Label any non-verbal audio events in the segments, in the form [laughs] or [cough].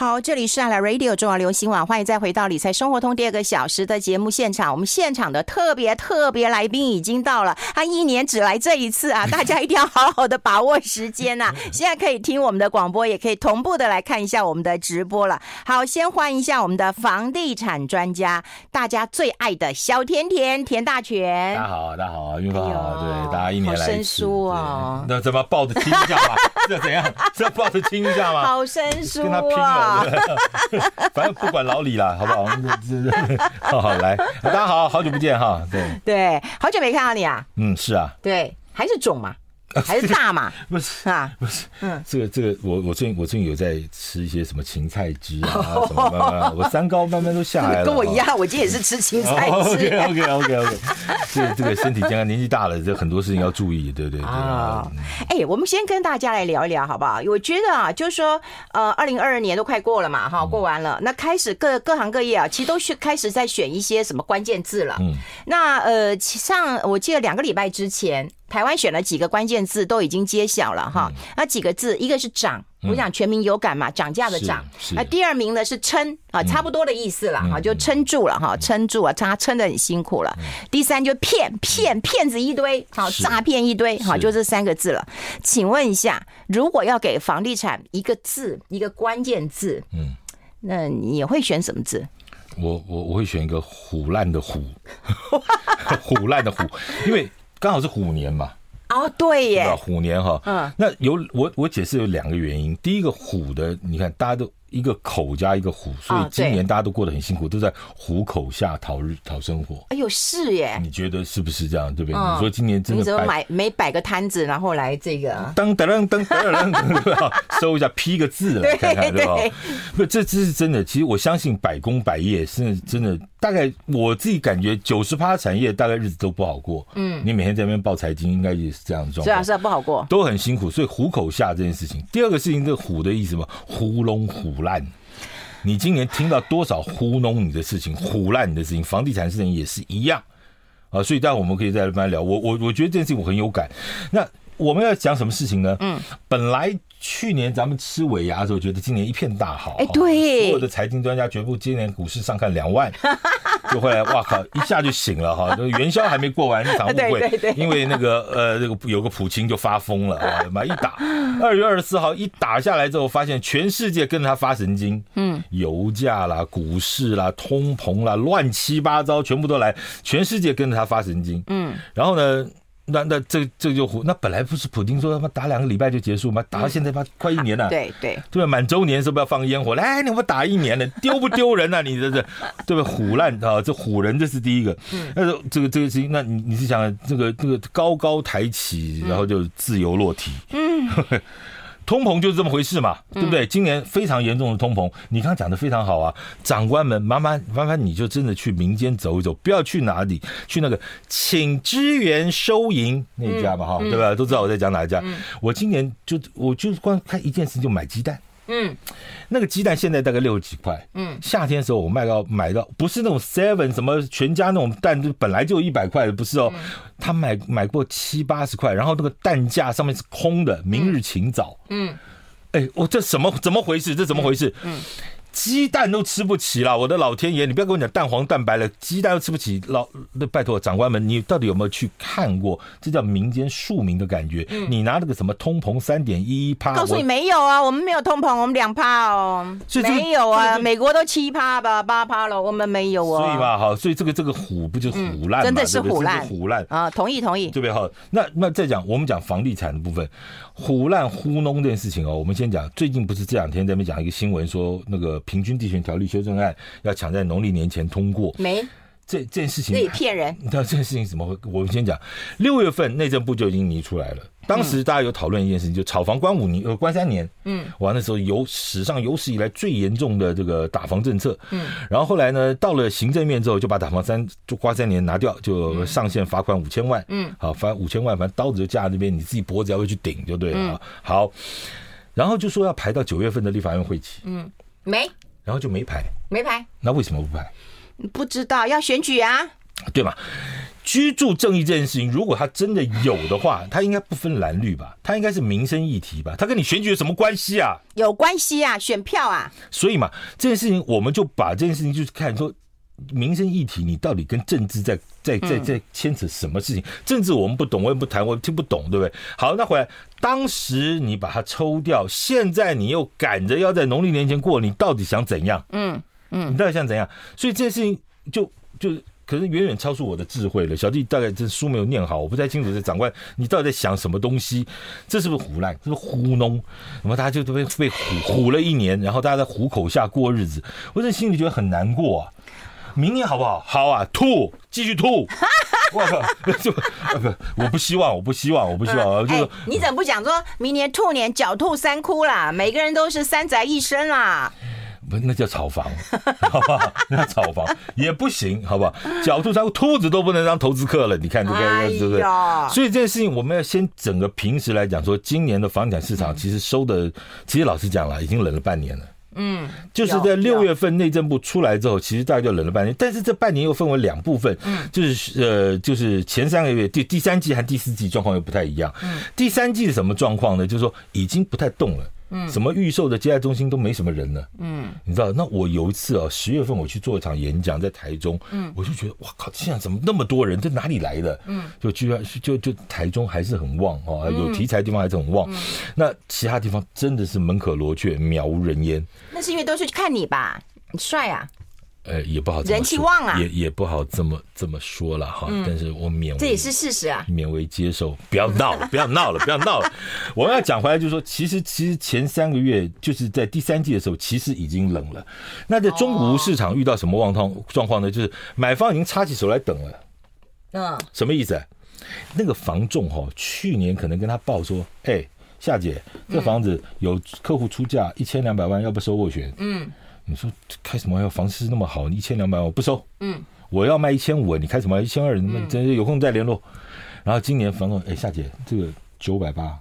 好，这里是阿拉 Radio 中华流行网，欢迎再回到理财生活通第二个小时的节目现场。我们现场的特别特别来宾已经到了，他一年只来这一次啊，[laughs] 大家一定要好好的把握时间呐、啊。现在可以听我们的广播，也可以同步的来看一下我们的直播了。好，先欢迎一下我们的房地产专家，大家最爱的小甜甜田大全。大家好，大家好，韵芳好，对，大家一年来生疏哦。那怎么抱着亲一下吧？[laughs] 这怎样？这抱着亲一下吗？好生疏跟 [laughs] 反正不管老李啦，好不好？[laughs] 好好来，大家好好久不见哈，对对，好久没看到你啊。嗯，是啊，对，还是肿嘛。[laughs] 还是大嘛？不是啊，不是。嗯，这个这个，我我最近我最近有在吃一些什么芹菜汁啊，[laughs] 什么慢慢，我三高慢慢都下来了。跟我一样，我今天也是吃芹菜汁。[laughs] OK OK OK OK。这个这个身体健康，年纪大了，这很多事情要注意，对对对。啊，哎，我们先跟大家来聊一聊，好不好？我觉得啊，就是说，呃，二零二二年都快过了嘛，哈，过完了，那开始各各行各业啊，其实都是开始在选一些什么关键字了。嗯。那呃，上我记得两个礼拜之前。台湾选了几个关键字都已经揭晓了哈，那几个字，一个是涨，我想全民有感嘛，涨价的涨。那，第二名呢是撑啊，差不多的意思了哈，就撑住了哈，撑住啊，他撑得很辛苦了。第三就骗骗骗子一堆，好诈骗一堆，好就这三个字了。请问一下，如果要给房地产一个字，一个关键字，嗯，那你会选什么字？我我我会选一个虎烂的虎，[laughs] 虎烂的虎，因为。刚好是虎年嘛，哦，对耶，虎年哈，嗯，那有我我解释有两个原因，第一个虎的，你看大家都。一个口加一个虎，所以今年大家都过得很辛苦，都在虎口下讨日讨生活。哎呦，是耶！你觉得是不是这样？对不对？你说今年真的，你怎么买没摆个摊子，然后来这个噔噔噔噔噔噔，收一下批个字来看看，对吧？不，这这是真的。其实我相信百工百业是真的，大概我自己感觉九十趴产业大概日子都不好过。嗯，你每天在那边报财经，应该也是这样的状况。是啊，是啊，不好过，都很辛苦。所以虎口下这件事情，第二个事情，这个虎的意思嘛，糊弄虎。烂，你今年听到多少糊弄你的事情、唬烂你的事情？房地产事情也是一样啊，所以待会我们可以再慢慢聊。我我我觉得这件事情我很有感。那我们要讲什么事情呢？嗯，本来。去年咱们吃尾牙的时候，觉得今年一片大好。哎，对，所有的财经专家全部今年股市上看两万，[laughs] 就会来，哇靠，一下就醒了哈。[laughs] 元宵还没过完，那场误会，因为那个呃，那个有个普京就发疯了啊，[laughs] 妈一打，二月二十四号一打下来之后，发现全世界跟着他发神经，嗯，油价啦、股市啦、通膨啦，乱七八糟，全部都来，全世界跟着他发神经，嗯，然后呢？那那这这就虎，那本来不是普京说他妈打两个礼拜就结束吗？打到现在妈，快一年了。对对对，满周年是不是要放烟火？来，你们打一年了，丢不丢人啊？你这这，对不对？唬烂啊，这虎人这是第一个。嗯，那这个这个事情，那你你是想这个这个高高抬起，然后就自由落体？嗯。[laughs] 通膨就是这么回事嘛，对不对？今年非常严重的通膨，你刚刚讲的非常好啊，长官们，麻烦麻烦你就真的去民间走一走，不要去哪里，去那个请支援收银那一家嘛，哈，对吧？都知道我在讲哪一家。我今年就我就光看一件事就买鸡蛋。嗯，那个鸡蛋现在大概六十几块。嗯，夏天的时候我卖到买到不是那种 seven 什么全家那种蛋，就本来就一百块的，不是哦。他买买过七八十块，然后那个蛋架上面是空的，明日晴早。嗯，哎，我这什么怎么回事？这怎么回事？嗯。鸡蛋都吃不起了，我的老天爷！你不要跟我讲蛋黄蛋白了，鸡蛋都吃不起。老，那拜托长官们，你到底有没有去看过？这叫民间庶民的感觉。嗯、你拿那个什么通膨三点一一趴，告诉你没有啊，我们没有通膨，我们两趴哦，没有啊，美国都七趴吧，八趴了，我们没有啊。所以嘛，好，所以这个这个虎不就虎烂、嗯？真的是虎烂，虎烂啊！同意同意，对不对？好，那那再讲，我们讲房地产的部分。虎烂糊弄这件事情哦，我们先讲。最近不是这两天在那边讲一个新闻，说那个平均地权条例修正案要抢在农历年前通过。没这这件事情，那骗人。你知道这件事情怎么会？我们先讲，六月份内政部就已经拟出来了。当时大家有讨论一件事情，就炒房关五年，呃，关三年。嗯，完那时候有史上有史以来最严重的这个打房政策。嗯，然后后来呢，到了行政面之后，就把打房三就关三年拿掉，就上限罚款五千万。嗯，好，罚五千万，反正刀子就架在那边，你自己脖子要会去顶就对了。好，然后就说要排到九月份的立法院会期。嗯，没，然后就没排，没排。那为什么不排？不知道，要选举啊。对嘛？居住正义这件事情，如果他真的有的话，他应该不分蓝绿吧？他应该是民生议题吧？他跟你选举有什么关系啊？有关系啊，选票啊。所以嘛，这件事情我们就把这件事情就是看说。民生议题，你到底跟政治在在在在牵扯什么事情？政治我们不懂，我也不谈，我听不懂，对不对？好，那回来，当时你把它抽掉，现在你又赶着要在农历年前过，你到底想怎样？嗯嗯，你到底想怎样？所以这件事情就就可能远远超出我的智慧了。小弟大概这书没有念好，我不太清楚。这长官，你到底在想什么东西？这是不是唬烂？是不是糊弄？那么大家就都被被唬唬了一年，然后大家在虎口下过日子，我这心里觉得很难过啊。明年好不好？好啊，吐，继续吐。[laughs] 我靠，就不，我不希望，我不希望，我不希望。就、是、你怎么不讲说明年兔年狡兔三窟啦？每个人都是三宅一生啦。不，那叫炒房，[laughs] 好不好？那叫炒房也不行，好不好？狡兔三窟，兔子都不能当投资客了。你看这个，对不对？所以这件事情，我们要先整个平时来讲，说今年的房产市场其实收的，其实老实讲了，已经冷了半年了。嗯，就是在六月份内政部出来之后，其实大概就冷了半年。但是这半年又分为两部分，嗯，就是呃，就是前三个月第第三季和第四季状况又不太一样。嗯，第三季是什么状况呢？就是说已经不太动了。嗯，什么预售的接待中心都没什么人呢。嗯，你知道？那我有一次啊，十月份我去做一场演讲，在台中。嗯，我就觉得哇靠，现在怎么那么多人？这哪里来的？嗯，就居然就就台中还是很旺哦，有题材的地方还是很旺。那其他地方真的是门可罗雀，渺无人烟。那是因为都是去看你吧？你帅啊！呃，也不好，人气旺啊，也也不好这么这么说了哈。但是我勉为这也是事实啊，勉为接受。不要闹了，不要闹了，不要闹了。我们要讲回来，就是说，其实其实前三个月就是在第三季的时候，其实已经冷了。那在中国市场遇到什么旺况状况呢？就是买方已经插起手来等了。嗯，什么意思？那个房仲哈，去年可能跟他报说，哎，夏姐，这房子有客户出价一千两百万，要不收斡旋？嗯。你说开什么玩笑？房市那么好，你一千两百万我不收。嗯，我要卖一千五，你开什么？一千二，你们真是有空再联络。然后今年房东，哎，夏姐，这个九百八。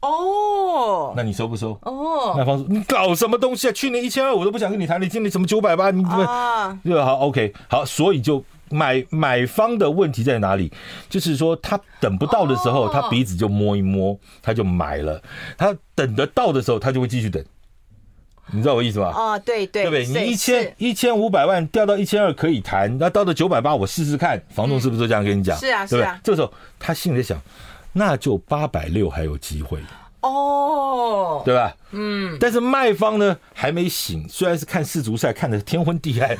哦，那你收不收？哦，卖方说你搞什么东西啊？去年一千二我都不想跟你谈，你今年怎么九百八？你怎么？好，OK，好，所以就买买方的问题在哪里？就是说他等不到的时候，他鼻子就摸一摸，他就买了；他等得到的时候，他就会继续等。你知道我意思吧？哦，对对，对不对？你一千一千五百万掉到一千二可以谈，那到了九百八我试试看，房东是不是都这样跟你讲？是啊，对不对？这个时候他心里在想，那就八百六还有机会。哦，对吧？嗯，但是卖方呢还没醒，虽然是看世足赛看的天昏地暗，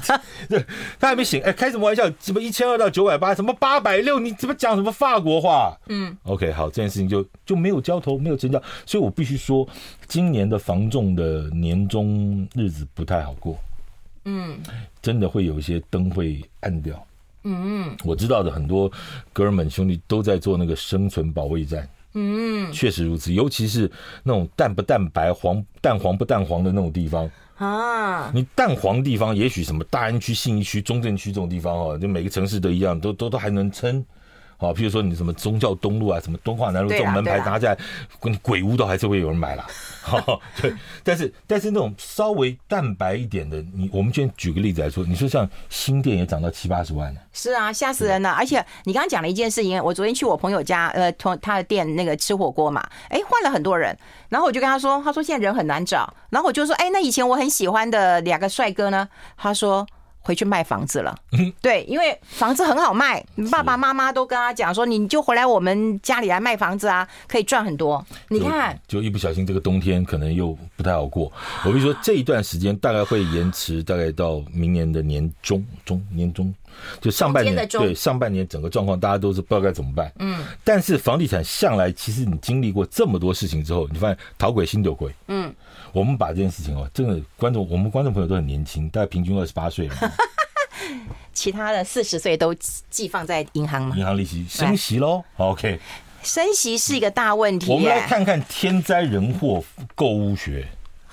[laughs] 对，他还没醒。哎，开什么玩笑？什么一千二到九百八，什么八百六？你怎么讲什么法国话？嗯，OK，好，这件事情就就没有交投，没有成交，所以我必须说，今年的房仲的年终日子不太好过。嗯，真的会有一些灯会暗掉。嗯嗯，我知道的很多哥儿们兄弟都在做那个生存保卫战。嗯，确实如此，尤其是那种蛋不蛋白、黄蛋黄不蛋黄的那种地方啊。你蛋黄地方，也许什么大安区、信义区、中正区这种地方哦，就每个城市都一样，都都都还能撑。好，譬如说你什么宗教东路啊，什么敦化南路这种门牌拿下来，鬼鬼屋都还是会有人买了。[laughs] 好，对，但是但是那种稍微淡白一点的，你我们今天举个例子来说，你说像新店也涨到七八十万了。是啊，吓死人了！而且你刚刚讲了一件事情，我昨天去我朋友家，呃，从他的店那个吃火锅嘛，哎，换了很多人，然后我就跟他说，他说现在人很难找，然后我就说，哎，那以前我很喜欢的两个帅哥呢？他说。回去卖房子了，对，因为房子很好卖，爸爸妈妈都跟他讲说，你就回来我们家里来卖房子啊，可以赚很多。你看，就一不小心这个冬天可能又不太好过。我跟你说，这一段时间大概会延迟，大概到明年的年中中年中，就上半年对上半年整个状况，大家都是不知道该怎么办。嗯，但是房地产向来其实你经历过这么多事情之后，你发现讨鬼心有鬼。嗯。我们把这件事情哦，真的观众，我们观众朋友都很年轻，大概平均二十八岁。[laughs] 其他的四十岁都寄放在银行吗？银行利息升息喽。OK，升息是一个大问题。我们来看看天灾人祸购物学。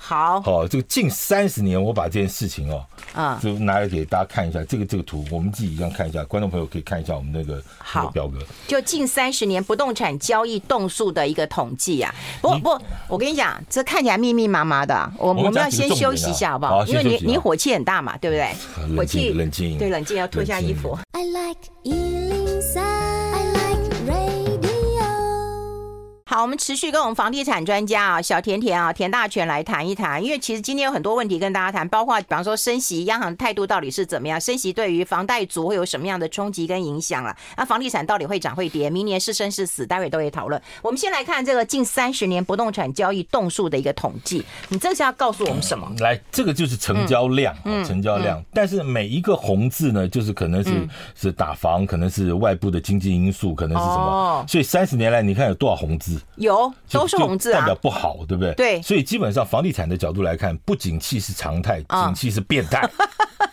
好，好，这个近三十年，我把这件事情哦，啊，就拿来给大家看一下。这个这个图，我们自己这样看一下，观众朋友可以看一下我们那个那个表格。就近三十年不动产交易动数的一个统计啊。不不，我跟你讲，这看起来密密麻麻的。我我们要先休息一下，好不好？因为你你火气很大嘛，对不对？火气冷静，对，冷静，要脱下衣服。I like 好，我们持续跟我们房地产专家啊，小甜甜啊，田大全来谈一谈。因为其实今天有很多问题跟大家谈，包括比方说升息，央行态度到底是怎么样？升息对于房贷族会有什么样的冲击跟影响了？那房地产到底会涨会跌？明年是生是死？待会都会讨论。我们先来看这个近三十年不动产交易栋数的一个统计。你这是要告诉我们什么？嗯、来，这个就是成交量，嗯、成交量。嗯、但是每一个红字呢，就是可能是、嗯、是打房，可能是外部的经济因素，可能是什么？哦、所以三十年来，你看有多少红字？有，都是红字啊，代表不好，对不对？对，所以基本上房地产的角度来看，不景气是常态，景气是变态，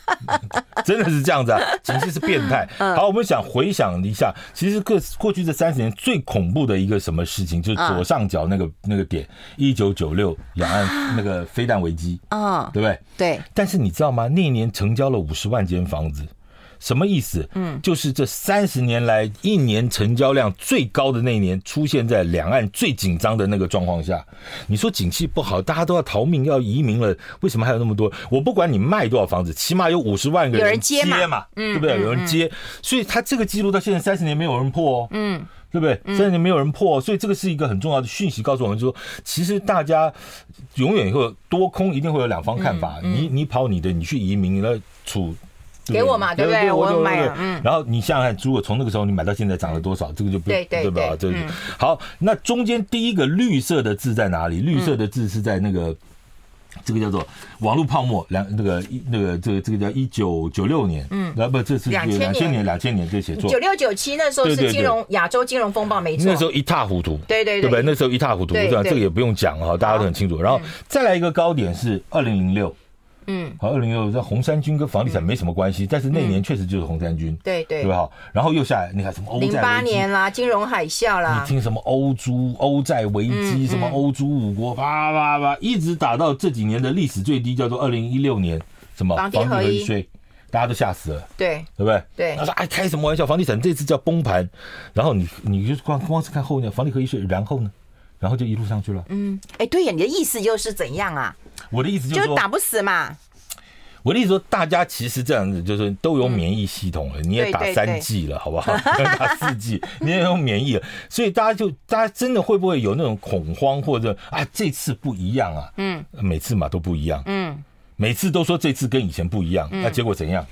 [laughs] 真的是这样子啊！景气是变态。[laughs] 好，我们想回想一下，其实过过去这三十年最恐怖的一个什么事情，就是左上角那个那个点，一九九六两岸那个飞弹危机啊，对不对？对。但是你知道吗？那一年成交了五十万间房子。什么意思？嗯，就是这三十年来一年成交量最高的那一年，出现在两岸最紧张的那个状况下。你说景气不好，大家都要逃命要移民了，为什么还有那么多？我不管你卖多少房子，起码有五十万个人接嘛，对不对？有人接，所以他这个记录到现在三十年没有人破哦，嗯，对不对？三十年没有人破，所以这个是一个很重要的讯息，告诉我们说，其实大家永远会多空一定会有两方看法，你你跑你的，你去移民了处。给我嘛，对不对？我买。嗯。然后你想想看，如果从那个时候你买到现在涨了多少，这个就不对对吧？这个好。那中间第一个绿色的字在哪里？绿色的字是在那个这个叫做网络泡沫两那个一那个这个这个叫一九九六年。嗯。然后不，这是两千年两千年这写错。九六九七那时候是金融亚洲金融风暴，没错。那时候一塌糊涂。对对对。对？那时候一塌糊涂，对吧这个也不用讲哈，大家都很清楚。然后再来一个高点是二零零六。嗯，好，二零一六这红三军跟房地产没什么关系，但是那年确实就是红三军，对对，对吧？然后又下来，你看什么欧债零八年啦，金融海啸啦，你听什么欧猪欧债危机，什么欧猪五国，叭叭叭，一直打到这几年的历史最低，叫做二零一六年，什么房地合一。税，大家都吓死了，对，对不对？对，他说哎，开什么玩笑？房地产这次叫崩盘，然后你你就光光是看后面房地合一税，然后呢，然后就一路上去了。嗯，哎，对呀，你的意思又是怎样啊？我的意思就是就打不死嘛。我的意思说，大家其实这样子就是都有免疫系统了，你也打三剂了，好不好？[laughs] 打四剂，[laughs] 你也有免疫了，所以大家就大家真的会不会有那种恐慌，或者啊这次不一样啊？嗯，每次嘛都不一样，嗯，每次都说这次跟以前不一样，那结果怎样？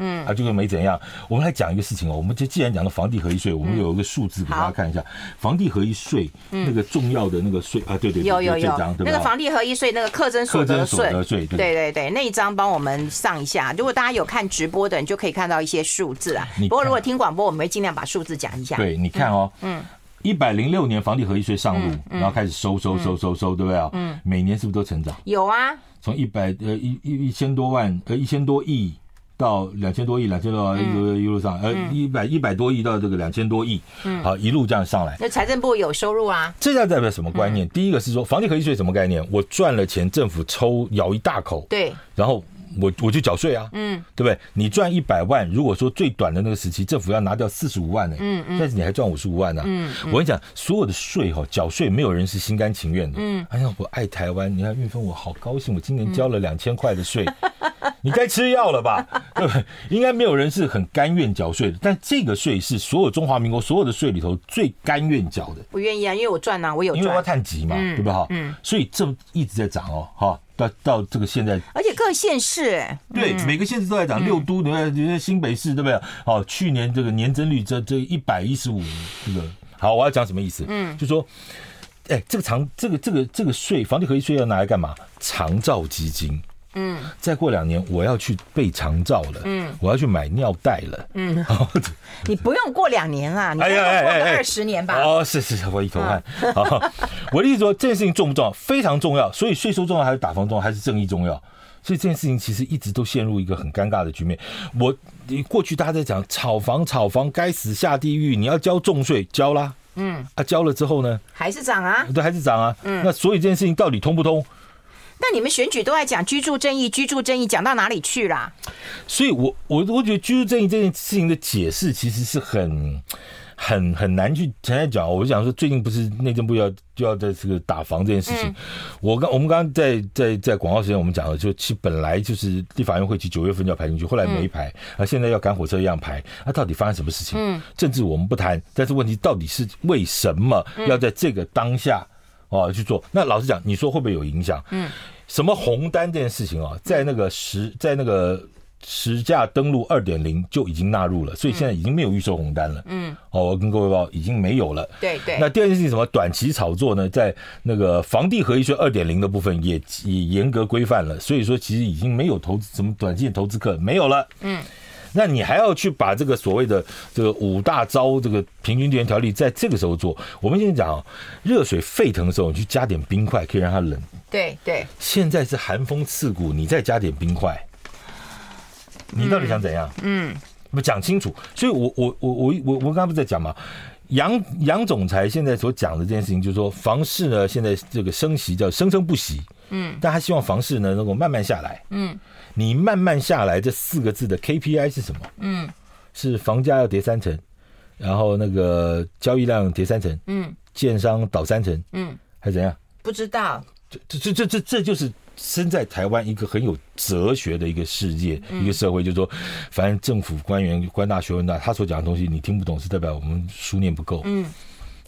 嗯，啊，就是没怎样。我们来讲一个事情哦，我们就既然讲到房地合一税，我们有一个数字给大家看一下，房地合一税那个重要的那个税啊，对对，有有有，那个房地合一税那个课征所得税，对对对，那一张帮我们上一下。如果大家有看直播的，你就可以看到一些数字啊。不过如果听广播，我们会尽量把数字讲一下。对，你看哦，嗯，一百零六年房地合一税上路，然后开始收收收收收，对不对啊？嗯，每年是不是都成长？有啊，从一百呃一一一千多万呃一千多亿。到两千多亿，两千多亿一路一路上，呃，一百一百多亿到这个两千多亿，嗯，好，一路这样上来。那财政部有收入啊？这下代表什么观念？第一个是说，房地合一税什么概念？我赚了钱，政府抽咬一大口，对，然后。我我就缴税啊，嗯，对不对？你赚一百万，如果说最短的那个时期，政府要拿掉四十五万呢，嗯嗯，但是你还赚五十五万呢，嗯，我跟你讲，所有的税哈，缴税没有人是心甘情愿的，嗯，哎呀，我爱台湾，你看韵芬，我好高兴，我今年交了两千块的税，你该吃药了吧？对不对？应该没有人是很甘愿缴税的，但这个税是所有中华民国所有的税里头最甘愿缴的。我愿意啊，因为我赚啊，我有赚，因为我要探级嘛，对不对？哈，嗯，所以这一直在涨哦，哈。到到这个现在，而且各县市，对，每个县市都在涨。六都，你看，新北市对不对？好，去年这个年增率这这一百一十五，这个好，我要讲什么意思？嗯，就说，哎，这个长这个这个这个税，房地合一税要拿来干嘛？长照基金。嗯，再过两年我要去备长照了，嗯，我要去买尿袋了，嗯，[laughs] 你不用过两年啦，你要过二十年吧？哦，是是是，我一头汗。好，[laughs] 我的意思说这件事情重不重要？非常重要。所以税收重要还是打房重要还是正义重要？所以这件事情其实一直都陷入一个很尴尬的局面。我过去大家在讲炒房，炒房该死下地狱，你要交重税，交啦，嗯，啊，交了之后呢，还是涨啊，对，还是涨啊，嗯，那所以这件事情到底通不通？那你们选举都在讲居住正义，居住正义讲到哪里去啦？所以我我我觉得居住正义这件事情的解释其实是很。很很难去现在讲，我就想说，最近不是内政部要就要在这个打房这件事情。嗯、我刚我们刚刚在在在广告时间我们讲了，就其实本来就是立法院会期九月份就要排进去，后来没排，啊，现在要赶火车一样排，那、啊、到底发生什么事情？嗯，政治我们不谈，但是问题到底是为什么要在这个当下哦去做？那老实讲，你说会不会有影响？嗯，什么红单这件事情啊，在那个时在那个。实价登录二点零就已经纳入了，所以现在已经没有预售红单了。嗯，哦，我跟各位报已经没有了。对对。那第二件事情什么短期炒作呢？在那个房地合一税二点零的部分也也严格规范了，所以说其实已经没有投资什么短期投资客没有了。嗯，那你还要去把这个所谓的这个五大招这个平均地缘条例在这个时候做？我们现在讲热水沸腾的时候，你去加点冰块可以让它冷。对对。现在是寒风刺骨，你再加点冰块。你到底想怎样？嗯，不讲清楚。所以我，我我我我我我刚刚不是在讲吗？杨杨总裁现在所讲的这件事情，就是说房市呢，现在这个升息叫生生不息。嗯，但他希望房市呢能够慢慢下来。嗯，你慢慢下来这四个字的 KPI 是什么？嗯，是房价要跌三成，然后那个交易量跌三成，嗯，建商倒三成，嗯，还是怎样？不知道。这这这这这就是。身在台湾一个很有哲学的一个世界，一个社会，就是说，反正政府官员官大学问大，他所讲的东西你听不懂，是代表我们书念不够，嗯，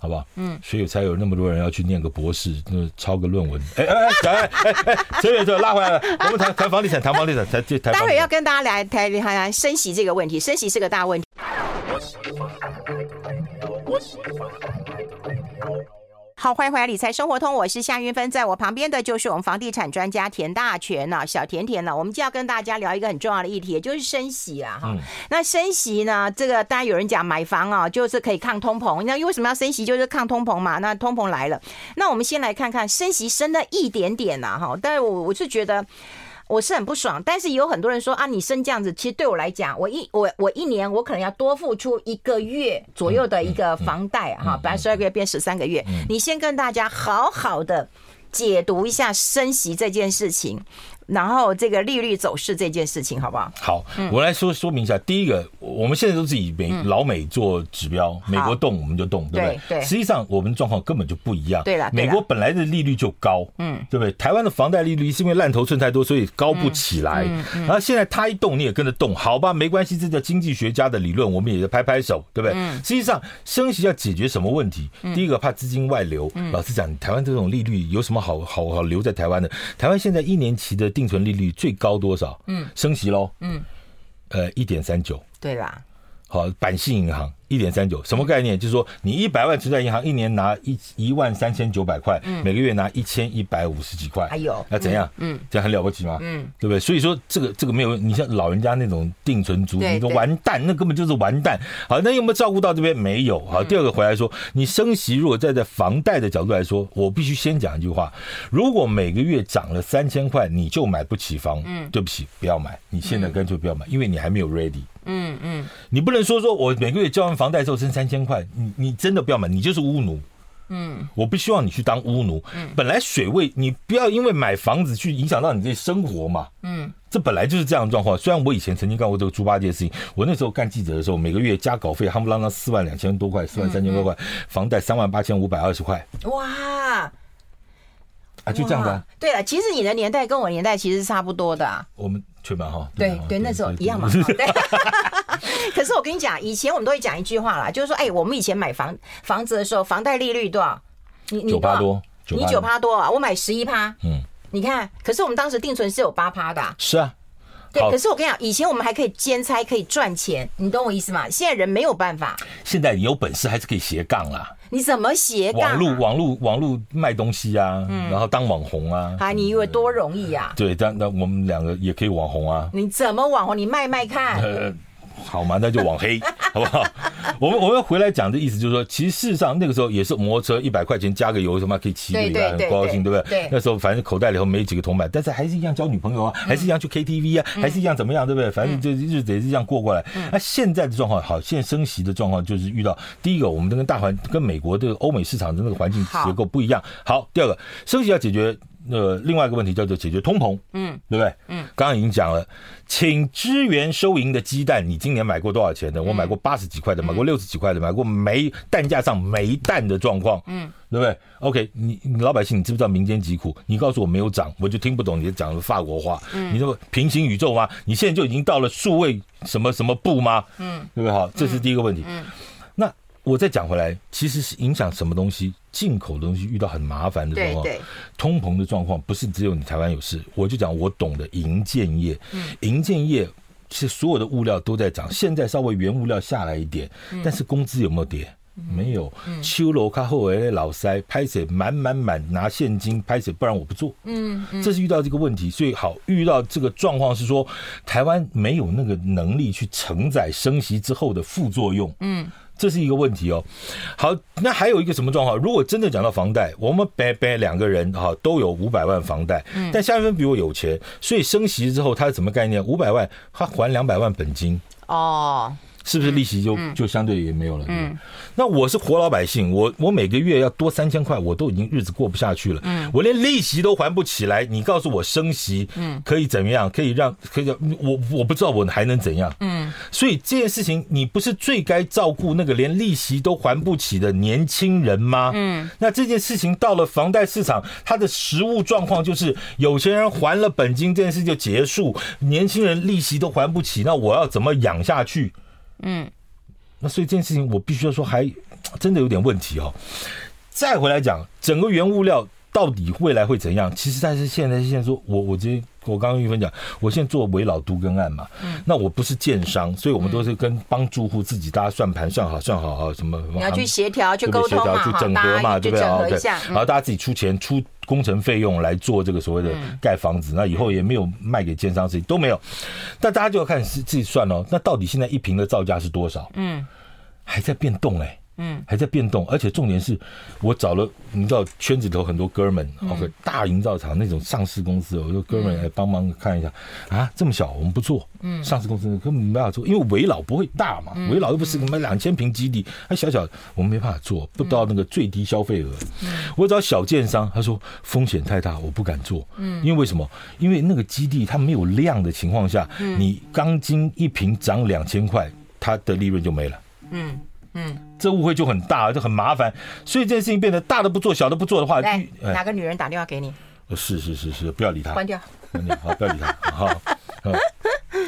好不好？嗯，所以才有那么多人要去念个博士，那抄个论文。哎哎哎哎哎，这边就拉回来了，我们谈谈房地产，谈房地产，谈这谈。待会要跟大家来谈谈谈升息这个问题，升息是个大问题。好，欢迎回来理财生活通，我是夏云芬，在我旁边的就是我们房地产专家田大全呢，小甜甜呢，我们就要跟大家聊一个很重要的议题，也就是升息啊，哈、嗯。那升息呢，这个当然有人讲买房啊，就是可以抗通膨，那因为什么要升息，就是抗通膨嘛。那通膨来了，那我们先来看看升息升了一点点呐，哈，但是我我是觉得。我是很不爽，但是有很多人说啊，你升这样子，其实对我来讲，我一我我一年我可能要多付出一个月左右的一个房贷哈，本来十二个月变十三个月。你先跟大家好好的解读一下升息这件事情。然后这个利率走势这件事情好不好？好，我来说说明一下。第一个，我们现在都是以美老美做指标，美国动我们就动，对不对？对。实际上我们状况根本就不一样。对了，美国本来的利率就高，嗯，对不对？台湾的房贷利率是因为烂头寸太多，所以高不起来。然后现在他一动，你也跟着动，好吧？没关系，这叫经济学家的理论，我们也在拍拍手，对不对？实际上升息要解决什么问题？第一个怕资金外流。老实讲，台湾这种利率有什么好好好留在台湾的？台湾现在一年期的定存利率最高多少？嗯，升息喽。嗯，呃，一点三九。对啦。好，板信银行。一点三九什么概念？就是说，你一百万存在银行，一年拿一一万三千九百块，每个月拿一千一百五十几块，还有那怎样？嗯，这样很了不起吗？嗯，对不对？所以说，这个这个没有，你像老人家那种定存族，你说完蛋，那根本就是完蛋。好，那有没有照顾到这边？没有。好，第二个回来说，你升息，如果站在房贷的角度来说，我必须先讲一句话：如果每个月涨了三千块，你就买不起房，嗯，对不起，不要买，你现在干脆不要买，因为你还没有 ready。嗯嗯，你不能说说我每个月交完房贷之后剩三千块，你你真的不要买，你就是乌奴。嗯，我不希望你去当乌奴。嗯，本来水位你不要因为买房子去影响到你的生活嘛。嗯，这本来就是这样的状况。虽然我以前曾经干过这个猪八戒的事情，我那时候干记者的时候，每个月加稿费，夯不啷当四万两千多块，四万三千多块，房贷三万八千五百二十块。哇！啊，就这样子啊。对了，其实你的年代跟我年代其实是差不多的。啊。我们。全班哈，对对，那时候一样嘛。对，[laughs] 可是我跟你讲，以前我们都会讲一句话啦，就是说，哎，我们以前买房房子的时候，房贷利率多少？你你九趴多，你九趴多啊？我买十一趴。嗯，你看，可是我们当时定存是有八趴的。是啊，对。可是我跟你讲，以前我们还可以兼差，可以赚钱，你懂我意思吗？现在人没有办法。现在你有本事还是可以斜杠啦。你怎么斜杠？网络网络网络卖东西啊，嗯、然后当网红啊！啊，你以为多容易啊？对，但那我们两个也可以网红啊！你怎么网红？你卖卖看。呃，[laughs] 好嘛，那就往黑，[laughs] 好不好？我们我们要回来讲的意思就是说，其实事实上那个时候也是摩托车一百块钱加个油，什么可以骑个一百，很高兴，对不对？对。那时候反正口袋里头没几个铜板，但是还是一样交女朋友啊，还是一样去 KTV 啊，还是一样怎么样，对不对？反正就日子也是这样过过来。那现在的状况好，现在升息的状况就是遇到第一个，我们的跟大环跟美国的欧美市场的那个环境结构不一样。好，第二个升息要解决。呃，另外一个问题叫做解决通膨，嗯，对不对？嗯，刚刚已经讲了，请支援收银的鸡蛋，你今年买过多少钱的？我买过八十几块的，买过六十几块的，买过没蛋价上没蛋的状况，嗯，对不对？OK，你你老百姓，你知不知道民间疾苦？你告诉我没有涨，我就听不懂你讲的法国话。嗯，你说平行宇宙吗？你现在就已经到了数位什么什么部吗？嗯，对不对？好，这是第一个问题。嗯。我再讲回来，其实是影响什么东西？进口的东西遇到很麻烦的状况，通膨的状况不是只有你台湾有事。我就讲我懂的营建业，营建业是所有的物料都在涨，现在稍微原物料下来一点，但是工资有没有跌？没有。秋楼卡后来老塞拍水满满满拿现金拍水，不然我不做。嗯，这是遇到这个问题，所以好遇到这个状况是说台湾没有那个能力去承载升息之后的副作用。嗯。这是一个问题哦。好，那还有一个什么状况？如果真的讲到房贷，我们白白两个人哈都有五百万房贷，但夏一芬比我有钱，所以升息之后他是什么概念？五百万他还两百万本金哦。是不是利息就就相对也没有了？嗯，那我是活老百姓，我我每个月要多三千块，我都已经日子过不下去了。嗯，我连利息都还不起来，你告诉我升息，嗯，可以怎么样？可以让可以我我不知道我还能怎样？嗯，所以这件事情，你不是最该照顾那个连利息都还不起的年轻人吗？嗯，那这件事情到了房贷市场，它的实物状况就是有钱人还了本金，这件事就结束，年轻人利息都还不起，那我要怎么养下去？嗯，那所以这件事情我必须要说，还真的有点问题哦。再回来讲，整个原物料到底未来会怎样？其实但是现在现在说，我我直接我刚刚玉芬讲，我现在做围老都更案嘛，嗯，那我不是建商，所以我们都是跟帮住户自己大家算盘算好算好好什么你要去协调去沟通嘛，去整合嘛，对不对？对，然后大家自己出钱出。工程费用来做这个所谓的盖房子，那以后也没有卖给建商，自己都没有。但大家就要看自己算哦。那到底现在一平的造价是多少？嗯，还在变动哎。嗯，还在变动，而且重点是，我找了你知道圈子里头很多哥们，OK，大营造厂那种上市公司，我说哥们来帮忙看一下。啊，这么小我们不做，嗯，上市公司根本没办法做，因为围老不会大嘛，危老又不是什么两千平基地，还小小，我们没办法做，不到那个最低消费额。我找小建商，他说风险太大，我不敢做，嗯，因为为什么？因为那个基地它没有量的情况下，你钢筋一平涨两千块，它的利润就没了，嗯。嗯，这误会就很大，就很麻烦，所以这件事情变得大的不做，小的不做的话，来，哪个女人打电话给你？是是是是，不要理他，关掉，关掉，好，不要理他，好，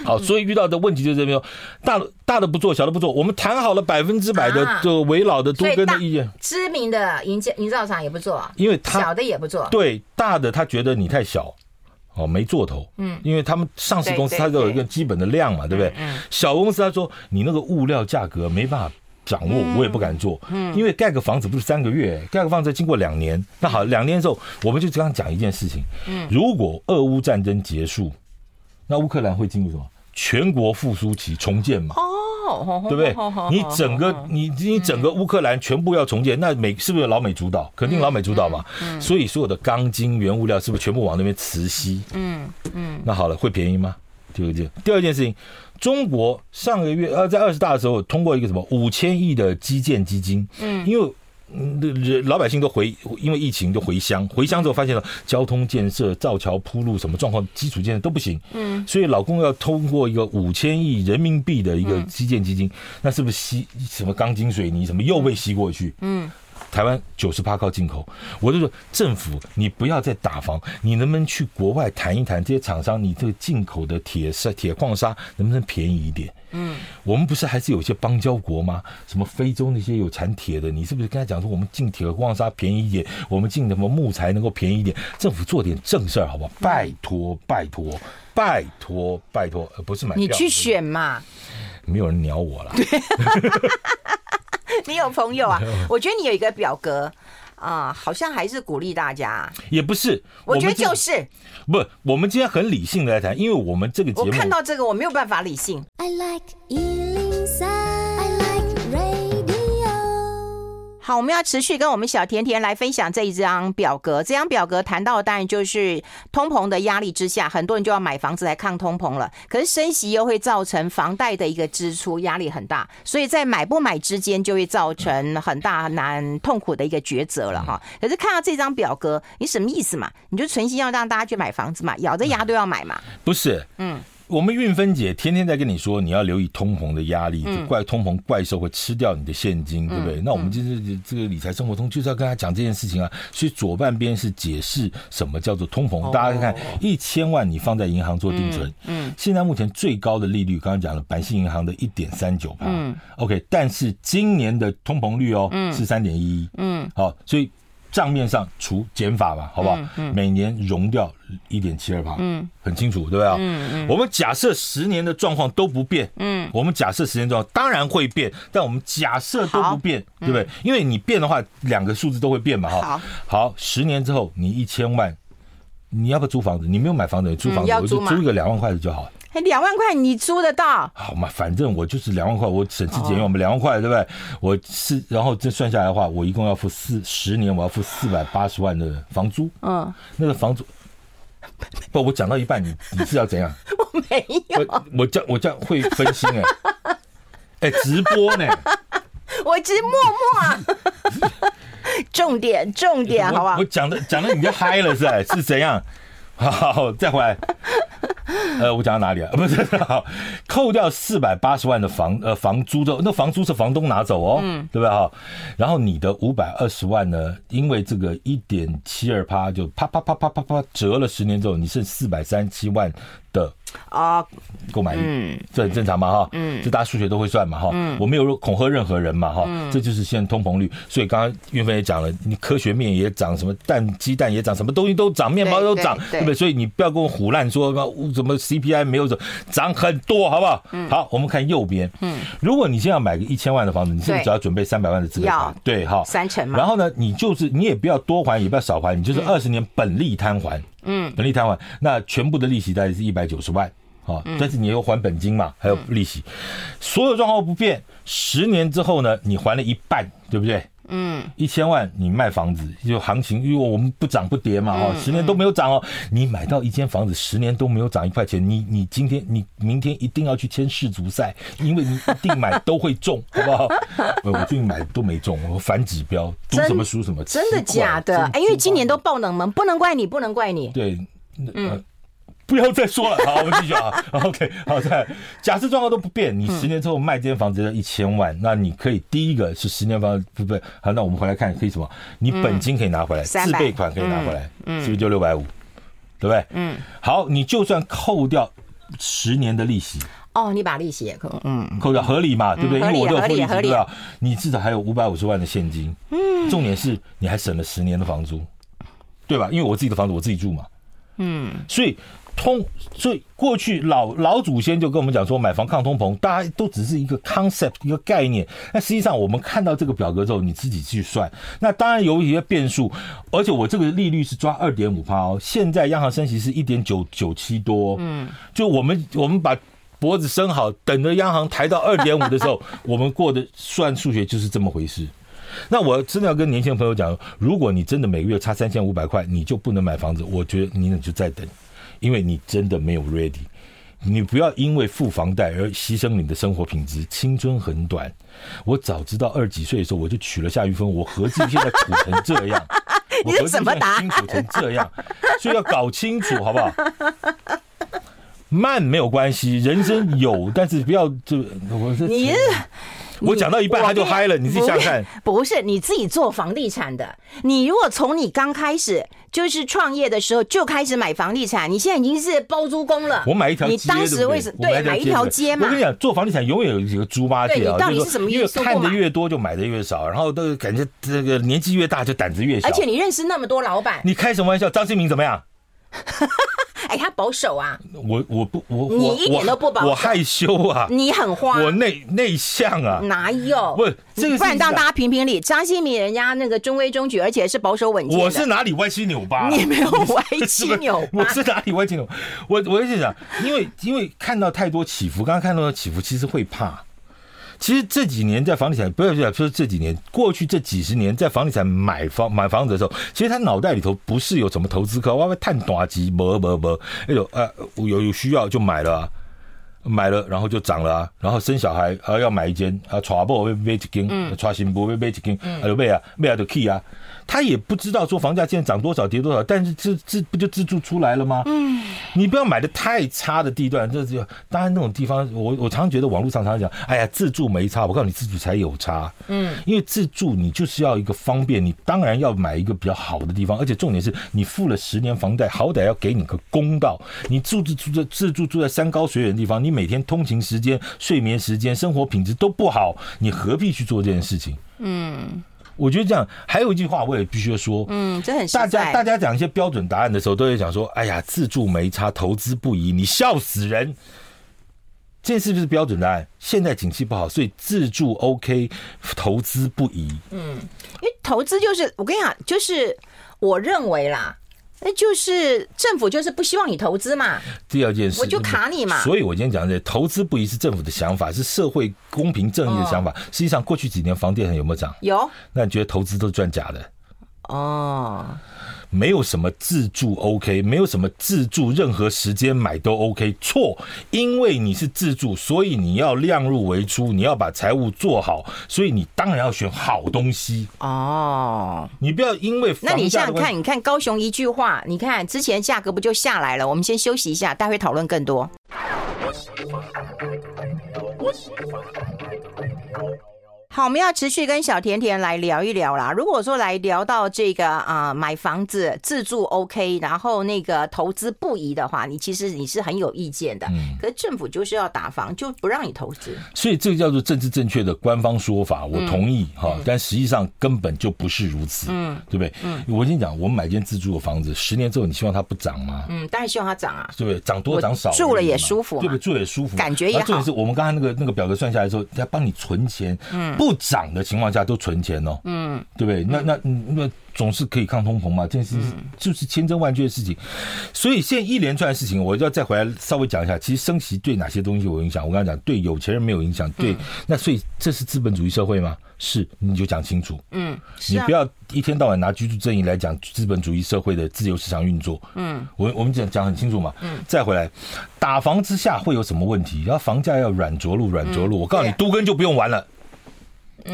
好，[laughs] 所以遇到的问题就是这边，大的大的不做，小的不做，我们谈好了百分之百的这个危老的都跟的意见，知名的营建营造厂也不做，因为他小的也不做，对，大的他觉得你太小，哦，没做头，嗯，因为他们上市公司它都有一个基本的量嘛，对不对？嗯，小公司他说你那个物料价格没办法。掌握我也不敢做，嗯，因为盖个房子不是三个月，盖个房子经过两年，那好，两年之后我们就这样讲一件事情，嗯，如果俄乌战争结束，那乌克兰会进入什么？全国复苏期重建嘛？哦，对不对？你整个你你整个乌克兰全部要重建，那美是不是老美主导？肯定老美主导嘛，所以所有的钢筋原物料是不是全部往那边磁吸？嗯嗯，那好了，会便宜吗？就这第二件事情。中国上个月呃，在二十大的时候通过一个什么五千亿的基建基金，嗯，因为人老百姓都回，因为疫情都回乡，回乡之后发现了交通建设、造桥铺路什么状况，基础建设都不行，嗯，所以老公要通过一个五千亿人民币的一个基建基金，那是不是吸什么钢筋水泥什么又被吸过去？嗯。台湾九十八靠进口，我就说政府，你不要再打房，你能不能去国外谈一谈这些厂商，你这个进口的铁砂、铁矿砂能不能便宜一点？嗯，我们不是还是有些邦交国吗？什么非洲那些有产铁的，你是不是跟他讲说我们进铁矿砂便宜一点，我们进什么木材能够便宜一点？政府做点正事儿好不好？拜托，拜托，拜托，拜托，呃不是买票。你去选嘛，没有人鸟我了。[laughs] [laughs] 你有朋友啊？我觉得你有一个表格啊、呃，好像还是鼓励大家，也不是，我觉得就是不，我们今天很理性的来谈，因为我们这个节目，我看到这个我没有办法理性。I like 好，我们要持续跟我们小甜甜来分享这一张表格。这张表格谈到的当然就是通膨的压力之下，很多人就要买房子来抗通膨了。可是升息又会造成房贷的一个支出压力很大，所以在买不买之间就会造成很大难痛苦的一个抉择了哈。可是看到这张表格，你什么意思嘛？你就存心要让大家去买房子嘛？咬着牙都要买嘛？不是，嗯。我们运分姐天天在跟你说，你要留意通膨的压力，怪通膨怪兽会吃掉你的现金，对不对？那我们就是这个理财生活通就是要跟他讲这件事情啊。所以左半边是解释什么叫做通膨，大家看一千万你放在银行做定存，嗯，现在目前最高的利率刚刚讲了，百信银行的一点三九趴，嗯，OK，但是今年的通膨率哦是三点一一，嗯，好，所以。账面上除减法嘛，好不好？嗯嗯、每年融掉一点七二趴，嗯，很清楚，对不对啊？嗯嗯。我们假设十年的状况都不变，嗯，我们假设十年状况当然会变，但我们假设都不变，对不对？因为你变的话，两个数字都会变嘛，哈。好，好，十年之后你一千万，你要不要租房子？你没有买房子，你租房子，我就租一个两万块的就好。两万块你租得到？好嘛，反正我就是两万块，我省吃俭用，我们两万块，对不对？我是，然后这算下来的话，我一共要付四十年，我要付四百八十万的房租。嗯，那个房租不，我讲到一半，你你是要怎样？[laughs] 我没有，我我这样我这样会分心 [laughs] 哎、欸，哎、欸，直播呢？[laughs] 我直默默啊，重点重点，好不好？我讲的讲的你就嗨了是吧？是怎样？好，好，再回来。呃，我讲到哪里啊？[laughs] 不是，好，扣掉四百八十万的房呃房租之后，那房租是房东拿走哦，嗯，对不对哈？然后你的五百二十万呢，因为这个一点七二趴就啪啪啪啪啪啪折了十年之后，你剩四百三十七万的。啊，购买力，嗯，这很正常嘛，哈，嗯，这大家数学都会算嘛，哈，嗯，我没有恐吓任何人嘛，哈，这就是现在通膨率。所以刚刚韵芬也讲了，你科学面也涨，什么蛋鸡蛋也涨，什么东西都涨，面包都涨，对不对？所以你不要跟我胡乱说什么 CPI 没有涨，涨很多，好不好？嗯，好，我们看右边，嗯，如果你现在要买个一千万的房子，你是不是只要准备三百万的资格款？对，哈，三成嘛。然后呢，你就是你也不要多还，也不要少还，你就是二十年本利摊还。嗯，本利摊还，那全部的利息大概是一百九十万，啊，但是你又还本金嘛，还有利息，所有状况不变，十年之后呢，你还了一半，对不对？嗯，一千万你卖房子，就行情，因为我们不涨不跌嘛，哈，十年都没有涨哦，你买到一间房子，十年都没有涨一块钱，你你今天你明天一定要去签世足赛，因为你一定买都会中，[laughs] 好不好？我最近买都没中，我反指标，读什么书什么，真的假的？哎，因为今年都爆冷门，不能怪你，不能怪你。对，嗯。不要再说了，好，我们继续啊。[laughs] OK，好，再假设状况都不变，你十年之后卖这间房子要一千万，那你可以第一个是十年房不不，好，那我们回来看可以什么？你本金可以拿回来，自备款可以拿回来，是不是就六百五？对不对？嗯，好，你就算扣掉十年的利息，哦，你把利息也扣，嗯，扣掉合理嘛？对不对？因为我都有付利息，对吧？你至少还有五百五十万的现金，嗯，重点是你还省了十年的房租，对吧？因为我自己的房子我自己住嘛，嗯，所以。通，所以过去老老祖先就跟我们讲说，买房抗通膨，大家都只是一个 concept 一个概念。那实际上我们看到这个表格之后，你自己去算。那当然有一些变数，而且我这个利率是抓二点五趴哦。现在央行升息是一点九九七多，嗯，就我们我们把脖子伸好，等着央行抬到二点五的时候，[laughs] 我们过的算数学就是这么回事。那我真的要跟年轻朋友讲，如果你真的每个月差三千五百块，你就不能买房子，我觉得你呢就再等。因为你真的没有 ready，你不要因为付房贷而牺牲你的生活品质。青春很短，我早知道二十几岁的时候我就娶了夏玉芬，我何至于现在苦成这样？[laughs] 我何至于辛苦成这样？所以要搞清楚，好不好？慢没有关系，人生有，但是不要就我是你。我讲到一半他就嗨了，你自己想想看。不是你自己做房地产的，你如果从你刚开始就是创业的时候就开始买房地产，你现在已经是包租公了。我买一条街，你当时为什么对买一条街嘛？我跟你讲，做房地产永远有几个猪八戒啊，到底是什么意思？因为看的越多就买的越少，然后都感觉这个年纪越大就胆子越小。而且你认识那么多老板，你开什么玩笑？张新明怎么样？[laughs] 哎，他保守啊！我我不我你一点都不保守，我害羞啊！你很花，我内内向啊！哪有？不是这个，不然让大家评评理。张新民人家那个中规中矩，而且是保守稳健。我是哪里歪七扭八？你没有歪七扭八。我是哪里歪七扭？我我一直讲，因为因为看到太多起伏，刚刚看到的起伏，其实会怕。其实这几年在房地产，不要讲说这几年，过去这几十年在房地产买房买房子的时候，其实他脑袋里头不是有什么投资客，外面探短期，不不不，哎呦，呃，有有需要就买了啊，买了然后就涨了啊，然后生小孩啊要买一间啊，娶某要买一间，娶新妇要买一间，啊就买啊买啊就去啊。他也不知道说房价现在涨多少跌多少，但是这这不就自住出来了吗？嗯，你不要买的太差的地段，这就当然那种地方，我我常常觉得网络上常常讲，哎呀，自住没差，我告诉你，自住才有差。嗯，因为自住你就是要一个方便，你当然要买一个比较好的地方，而且重点是你付了十年房贷，好歹要给你个公道。你住住住在自住住在山高水远的地方，你每天通勤时间、睡眠时间、生活品质都不好，你何必去做这件事情？嗯。我觉得这样，还有一句话我也必须要说，嗯，这很。大家大家讲一些标准答案的时候，都会讲说：“哎呀，自住没差，投资不宜。”你笑死人！这是不是标准答案？现在景气不好，所以自住 OK，投资不宜。嗯，因为投资就是我跟你讲，就是我认为啦。那就是政府就是不希望你投资嘛。第二件事，我就卡你嘛。所以我今天讲的投资不一是政府的想法，是社会公平正义的想法。实际上，过去几年房地产有没有涨？有。那你觉得投资都是赚假的？哦。没有什么自助 OK，没有什么自助任何时间买都 OK，错，因为你是自助，所以你要量入为出，你要把财务做好，所以你当然要选好东西哦。你不要因为那你想想看，你看高雄一句话，你看之前价格不就下来了？我们先休息一下，待会讨论更多。好，我们要持续跟小甜甜来聊一聊啦。如果说来聊到这个啊、呃，买房子自住 OK，然后那个投资不宜的话，你其实你是很有意见的。嗯，可是政府就是要打房，就不让你投资。所以这个叫做政治正确的官方说法，我同意哈、嗯。但实际上根本就不是如此，嗯，对不对？嗯，我跟你讲，我们买间自住的房子，十年之后你希望它不涨吗？嗯，当然希望它涨啊，对不对？涨多涨少，住了也舒服，对不对？住了也舒服，感觉也好。重点是我们刚才那个那个表格算下来之后，他帮你存钱，嗯。不涨的情况下都存钱哦，嗯，对不对？那那那总是可以抗通膨嘛，这件事就是千真万确的事情。所以现在一连串的事情，我就要再回来稍微讲一下。其实升息对哪些东西有影响？我刚才讲对有钱人没有影响，对，那所以这是资本主义社会吗？是，你就讲清楚。嗯，你不要一天到晚拿居住正义来讲资本主义社会的自由市场运作。嗯，我我们讲讲很清楚嘛。嗯，再回来打房之下会有什么问题？然后房价要软着陆，软着陆。我告诉你，都跟就不用玩了。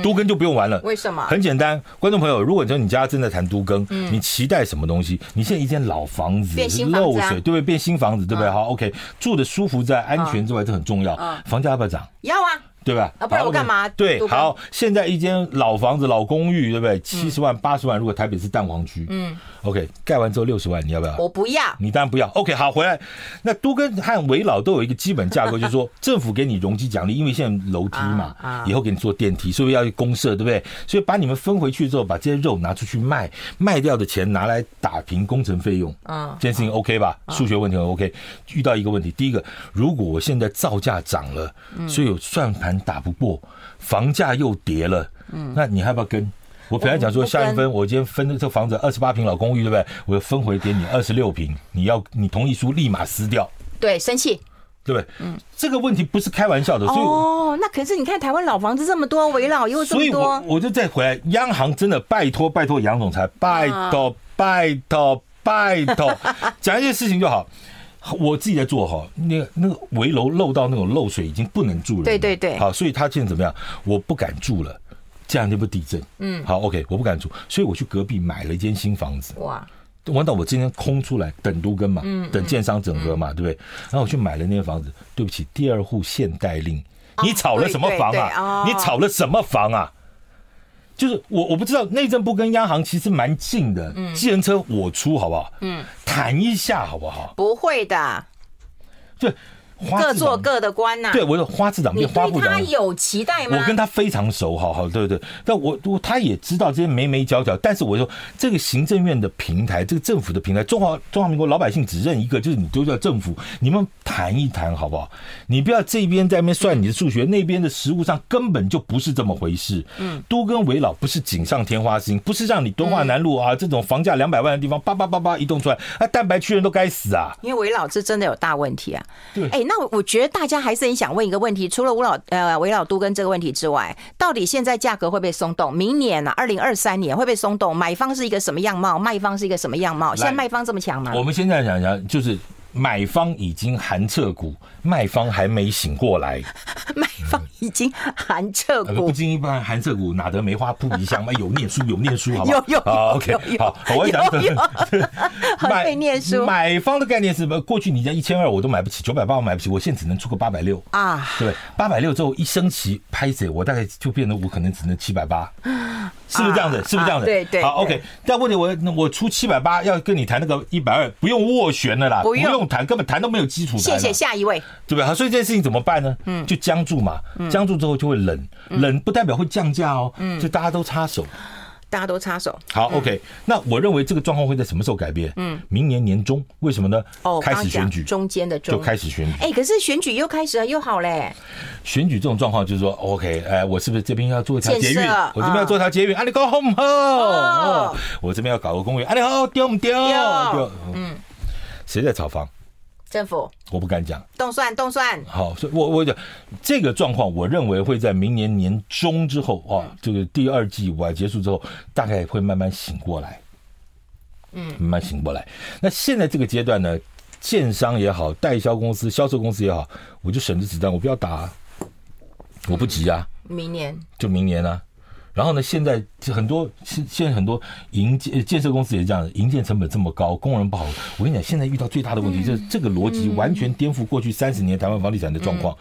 都更就不用玩了，为什么？很简单，观众朋友，如果说你家正在谈都更，你期待什么东西？你现在一间老房子漏水，对不对？变新房子，对不对？好，OK，住的舒服在安全之外，这很重要。房价要不要涨？要啊。对吧？啊，不然我干嘛？对，好，现在一间老房子、老公寓，对不对？七十万、八十万，如果台北是蛋黄区，嗯，OK，盖完之后六十万，你要不要？我不要。你当然不要。OK，好，回来。那都跟和维老都有一个基本架构，就是说政府给你容积奖励，因为现在楼梯嘛，[laughs] 以后给你做电梯，所以要去公社，对不对？所以把你们分回去之后，把这些肉拿出去卖，卖掉的钱拿来打平工程费用。啊，这件事情 OK 吧？数学问题很 OK。遇到一个问题，第一个，如果我现在造价涨了，所以有算盘打不过。房价又跌了，嗯，那你还要不要跟？我本来讲说，下一分，我今天分的这房子二十八平老公寓，对不对？我要分回给你二十六平，你要你同意书立马撕掉，对，生气，对不对？嗯，这个问题不是开玩笑的，所以哦，那可是你看台湾老房子这么多，围老又这么多，所以我我就再回来，央行真的拜托拜托杨总裁，拜托拜托拜托，讲一件事情就好。我自己在做哈，那个那个围楼漏到那种漏水已经不能住了。对对对。好，所以他现在怎么样？我不敢住了，这样就不地震。嗯。好，OK，我不敢住，所以我去隔壁买了一间新房子。哇。完到我今天空出来等都跟嘛，等建商整合嘛，对不对？然后我去买了那间房子。对不起，第二户限贷令，你炒了什么房啊？你炒了什么房啊？就是我我不知道内政部跟央行其实蛮近的，嗯，计程车我出好不好？嗯，谈一下好不好？不会的，对，各做各的官呐。对，我说花市长变花部长，他有期待吗？我跟他非常熟，好好对不对。但我我他也知道这些眉眉角角，但是我说这个行政院的平台，这个政府的平台，中华中华民国老百姓只认一个，就是你都叫政府，你们谈一谈好不好？你不要这边在那边算你的数学，那边的实物上根本就不是这么回事。嗯，都跟韦老不是锦上添花的事情，不是让你敦化南路啊这种房价两百万的地方叭叭叭叭一动出来，啊蛋白区人都该死啊！因为韦老这真的有大问题啊。对，哎，那我我觉得大家还是很想问一个问题，除了吴老呃韦老都跟这个问题之外，到底现在价格会不会松动？明年呢、啊，二零二三年会不会松动？买方是一个什么样貌？卖方是一个什么样貌？现在卖方这么强吗？我们现在想想就是。买方已经寒彻骨，卖方还没醒过来。[laughs] 卖方已经寒彻骨，不经一般寒彻骨，哪得梅花扑鼻香嘛？有念书，有念书，好不好？[laughs] 有有好，OK，好，我讲买 [laughs] 会念书。买方的概念是什么？过去你家一千二我都买不起，九百八我买不起，我现在只能出个八百六啊，对，八百六之后一升旗拍谁，我大概就变得我可能只能七百八。是不是这样子？是不是这样子？对对。好，OK。但问题我我出七百八要跟你谈那个一百二，不用斡旋了啦，不用谈，根本谈都没有基础。谢谢下一位，对不对？好，所以这件事情怎么办呢？嗯，就僵住嘛，僵住之后就会冷，冷不代表会降价哦，就大家都插手。大家都插手，好，OK。那我认为这个状况会在什么时候改变？嗯，明年年中，为什么呢？哦，开始选举，中间的中就开始选举。哎，可是选举又开始了，又好嘞。选举这种状况就是说，OK，哎，我是不是这边要做一条捷运？我这边要做一条捷运，啊，你搞好不好？我这边要搞个公园，啊，你好丢不丢？丢，嗯，谁在炒房？政府，我不敢讲，动算动算。好，所以我我讲这个状况，我认为会在明年年中之后啊，这个第二季完结束之后，大概会慢慢醒过来，嗯，慢慢醒过来。那现在这个阶段呢，建商也好，代销公司、销售公司也好，我就省着子弹，我不要打，我不急啊，明年。就明年啊。然后呢，现在很多现现在很多营建建设公司也是这样，营建成本这么高，工人不好。我跟你讲，现在遇到最大的问题就是这个逻辑完全颠覆过去三十年台湾房地产的状况。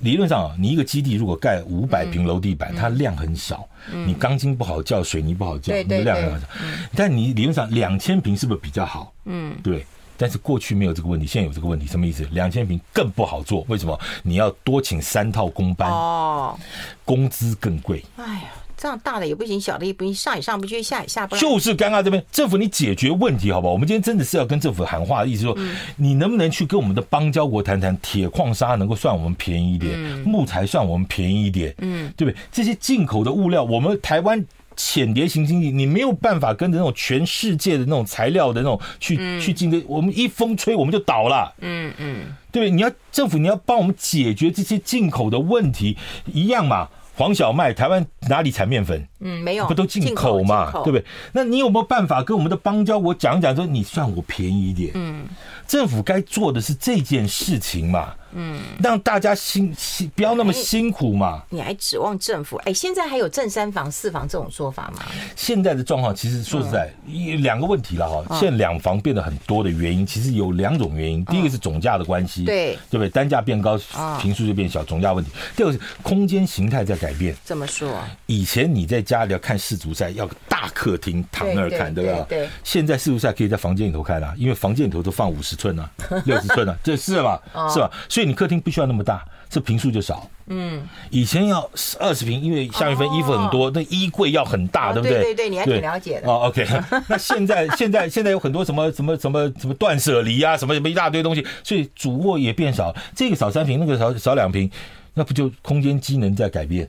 理论上啊，你一个基地如果盖五百平楼地板，它量很少，你钢筋不好叫，水泥不好叫，你的量很少。但你理论上两千平是不是比较好？嗯，对。但是过去没有这个问题，现在有这个问题，什么意思？两千平更不好做，为什么？你要多请三套工班，哦，工资更贵。哎呀。这样大的也不行，小的也不行，上也上不去，下也下不来。就是尴尬这边政府，你解决问题好不好？我们今天真的是要跟政府喊话的意思说，你能不能去跟我们的邦交国谈谈，铁矿砂能够算我们便宜一点，木材算我们便宜一点，嗯，对不对？这些进口的物料，我们台湾浅碟型经济，你没有办法跟着那种全世界的那种材料的那种去去竞争，我们一风吹我们就倒了，嗯嗯，对不对？你要政府，你要帮我们解决这些进口的问题，一样嘛。黄小麦，台湾哪里产面粉？嗯，没有，不都进口嘛，对不对？那你有没有办法跟我们的邦交国讲讲，说你算我便宜一点？嗯，政府该做的是这件事情嘛。嗯，让大家辛辛不要那么辛苦嘛。你还指望政府？哎，现在还有正三房、四房这种说法吗？现在的状况其实说实在，两个问题了哈。现在两房变得很多的原因，其实有两种原因。第一个是总价的关系，对对不对？单价变高，平数就变小，总价问题。第二个是空间形态在改变。怎么说？以前你在家里要看世足赛，要大客厅躺那儿看，对吧？对。现在世足赛可以在房间里头看啊，因为房间里头都放五十寸啊，[laughs] 六十寸啊，这是吧？是吧？所以你客厅不需要那么大，这平数就少。嗯，以前要二十平，因为夏运分衣服很多，那衣柜要很大，对不对？对对对，你还挺了解的。哦，OK。[laughs] 那现在现在现在有很多什么什么什么什么断舍离啊，什么什么一大堆东西，所以主卧也变少。这个少三平，那个少少两平，那不就空间机能在改变？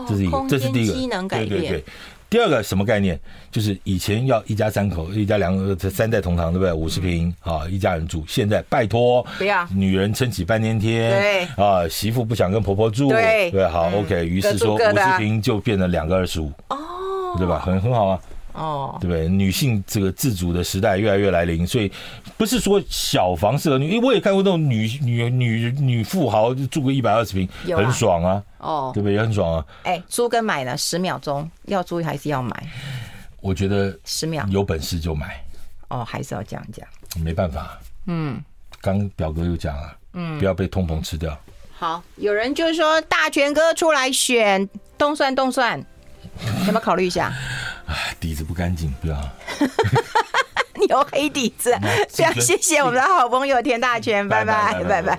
哦，这是一个，这是第一个。机能改变。对对对。第二个什么概念？就是以前要一家三口，一家两个，三代同堂，对不对？五十平啊，一家人住。现在拜托，不要女人撑起半边天，对啊，媳妇不想跟婆婆住，对对，好，OK。于是说五十平就变成两个二十五，哦，对吧？很很好啊。哦，对不对？女性这个自主的时代越来越来临，所以不是说小房适合女，因为我也看过那种女女女女富豪就住个一百二十平，很爽啊，哦，对不对？也很爽啊。哎，租跟买呢？十秒钟要租还是要买？我觉得十秒有本事就买。哦，还是要这样讲。没办法。嗯，刚表哥又讲了，嗯，不要被通膨吃掉。好，有人就是说大全哥出来选，动算动算，[laughs] 要不要考虑一下？底子不干净，不要。[laughs] 你有黑底子，[laughs] 非常。谢谢我们的好朋友田大全，拜拜，拜拜。